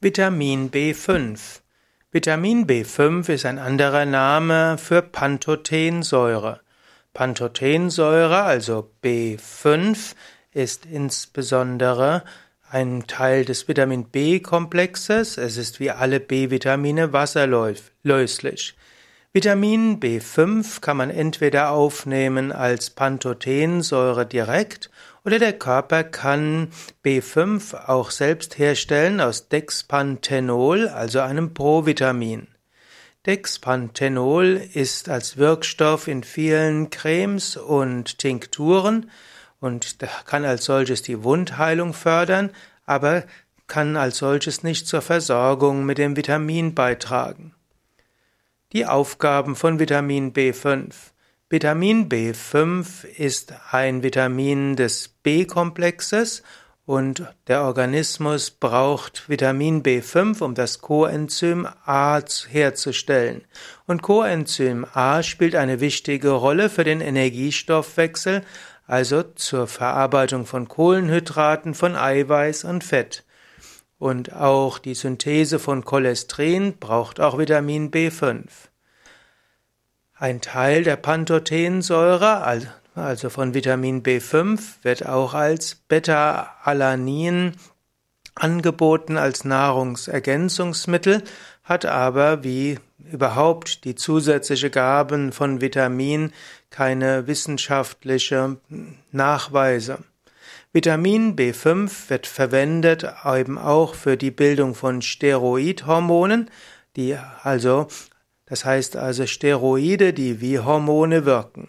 Vitamin B5. Vitamin B5 ist ein anderer Name für Pantothensäure. Pantothensäure, also B5, ist insbesondere ein Teil des Vitamin B-Komplexes. Es ist wie alle B-Vitamine wasserlöslich. Vitamin B5 kann man entweder aufnehmen als Pantothensäure direkt oder der Körper kann B5 auch selbst herstellen aus Dexpanthenol, also einem Provitamin. Dexpanthenol ist als Wirkstoff in vielen Cremes und Tinkturen und kann als solches die Wundheilung fördern, aber kann als solches nicht zur Versorgung mit dem Vitamin beitragen. Die Aufgaben von Vitamin B5. Vitamin B5 ist ein Vitamin des B-Komplexes und der Organismus braucht Vitamin B5, um das Coenzym A herzustellen. Und Coenzym A spielt eine wichtige Rolle für den Energiestoffwechsel, also zur Verarbeitung von Kohlenhydraten, von Eiweiß und Fett. Und auch die Synthese von Cholesterin braucht auch Vitamin B5. Ein Teil der Pantothensäure, also von Vitamin B5, wird auch als Beta-Alanin angeboten als Nahrungsergänzungsmittel, hat aber wie überhaupt die zusätzliche Gaben von Vitamin keine wissenschaftliche Nachweise. Vitamin B5 wird verwendet eben auch für die Bildung von Steroidhormonen, die also, das heißt also Steroide, die wie Hormone wirken.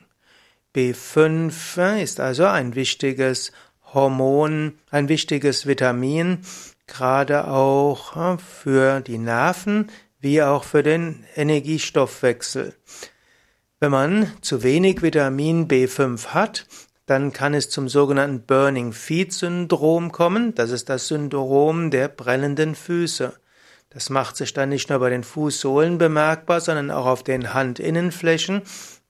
B5 ist also ein wichtiges Hormon, ein wichtiges Vitamin, gerade auch für die Nerven wie auch für den Energiestoffwechsel. Wenn man zu wenig Vitamin B5 hat, dann kann es zum sogenannten Burning Feet Syndrom kommen. Das ist das Syndrom der brennenden Füße. Das macht sich dann nicht nur bei den Fußsohlen bemerkbar, sondern auch auf den Handinnenflächen.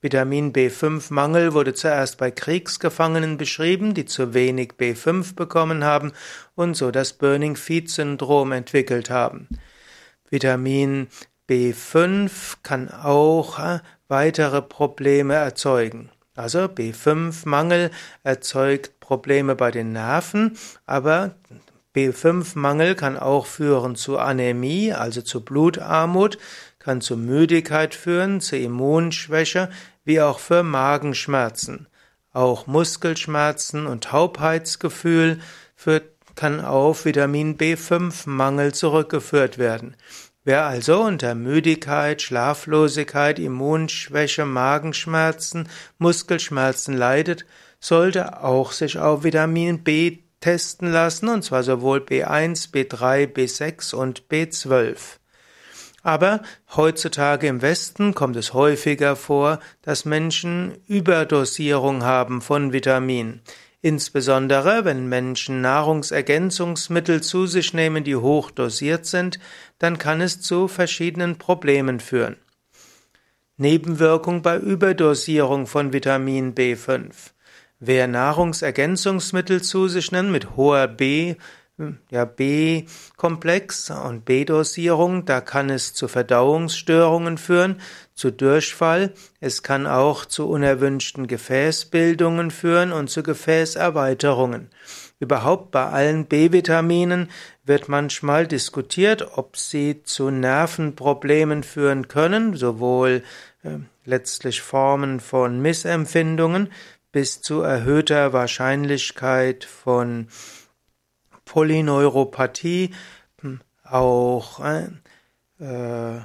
Vitamin B5-Mangel wurde zuerst bei Kriegsgefangenen beschrieben, die zu wenig B5 bekommen haben und so das Burning Feet Syndrom entwickelt haben. Vitamin B5 kann auch äh, weitere Probleme erzeugen. Also B5-Mangel erzeugt Probleme bei den Nerven, aber B5-Mangel kann auch führen zu Anämie, also zu Blutarmut, kann zu Müdigkeit führen, zu Immunschwäche, wie auch für Magenschmerzen. Auch Muskelschmerzen und Taubheitsgefühl führt, kann auf Vitamin B5-Mangel zurückgeführt werden. Wer also unter Müdigkeit, Schlaflosigkeit, Immunschwäche, Magenschmerzen, Muskelschmerzen leidet, sollte auch sich auf Vitamin B testen lassen, und zwar sowohl B1, B3, B6 und B12. Aber heutzutage im Westen kommt es häufiger vor, dass Menschen Überdosierung haben von Vitamin. Insbesondere wenn Menschen Nahrungsergänzungsmittel zu sich nehmen, die hoch dosiert sind, dann kann es zu verschiedenen Problemen führen. Nebenwirkung bei Überdosierung von Vitamin B5. Wer Nahrungsergänzungsmittel zu sich nimmt mit hoher B, ja, B-Komplex und B-Dosierung, da kann es zu Verdauungsstörungen führen, zu Durchfall. Es kann auch zu unerwünschten Gefäßbildungen führen und zu Gefäßerweiterungen. Überhaupt bei allen B-Vitaminen wird manchmal diskutiert, ob sie zu Nervenproblemen führen können, sowohl äh, letztlich Formen von Missempfindungen bis zu erhöhter Wahrscheinlichkeit von Polyneuropathie, hm, auch äh, äh,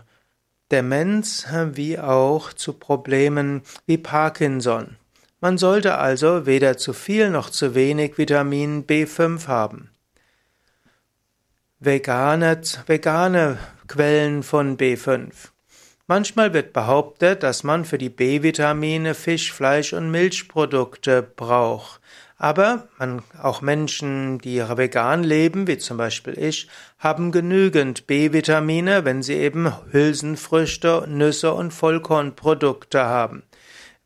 Demenz, wie auch zu Problemen wie Parkinson. Man sollte also weder zu viel noch zu wenig Vitamin B5 haben. Vegane, vegane Quellen von B5. Manchmal wird behauptet, dass man für die B-Vitamine Fisch, Fleisch und Milchprodukte braucht. Aber man, auch Menschen, die vegan leben, wie zum Beispiel ich, haben genügend B-Vitamine, wenn sie eben Hülsenfrüchte, Nüsse und Vollkornprodukte haben.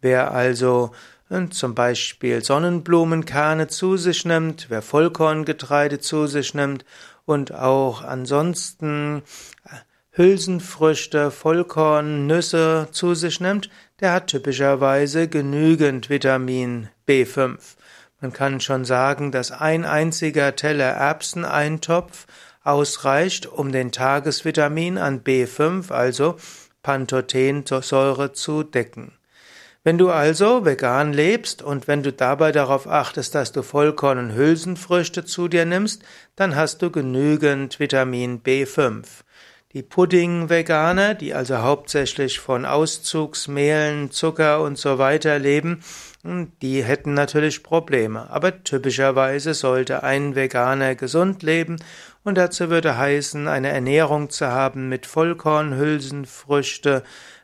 Wer also äh, zum Beispiel Sonnenblumenkerne zu sich nimmt, wer Vollkorngetreide zu sich nimmt und auch ansonsten äh, Hülsenfrüchte, Vollkorn, Nüsse zu sich nimmt, der hat typischerweise genügend Vitamin B5. Man kann schon sagen, dass ein einziger Teller Erbseneintopf ausreicht, um den Tagesvitamin an B5, also Pantothensäure, zu decken. Wenn du also vegan lebst und wenn du dabei darauf achtest, dass du Vollkorn und Hülsenfrüchte zu dir nimmst, dann hast du genügend Vitamin B5. Die Pudding-Veganer, die also hauptsächlich von Auszugsmehlen, Zucker und so weiter leben, hm, die hätten natürlich Probleme. Aber typischerweise sollte ein Veganer gesund leben und dazu würde heißen, eine Ernährung zu haben mit Vollkorn, Hülsenfrüchte,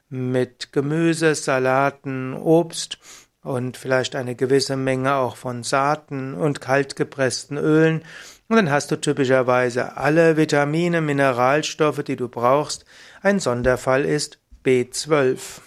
mit Gemüse, Salaten, Obst und vielleicht eine gewisse Menge auch von Saaten und kaltgepressten Ölen und dann hast du typischerweise alle Vitamine, Mineralstoffe, die du brauchst. Ein Sonderfall ist B12.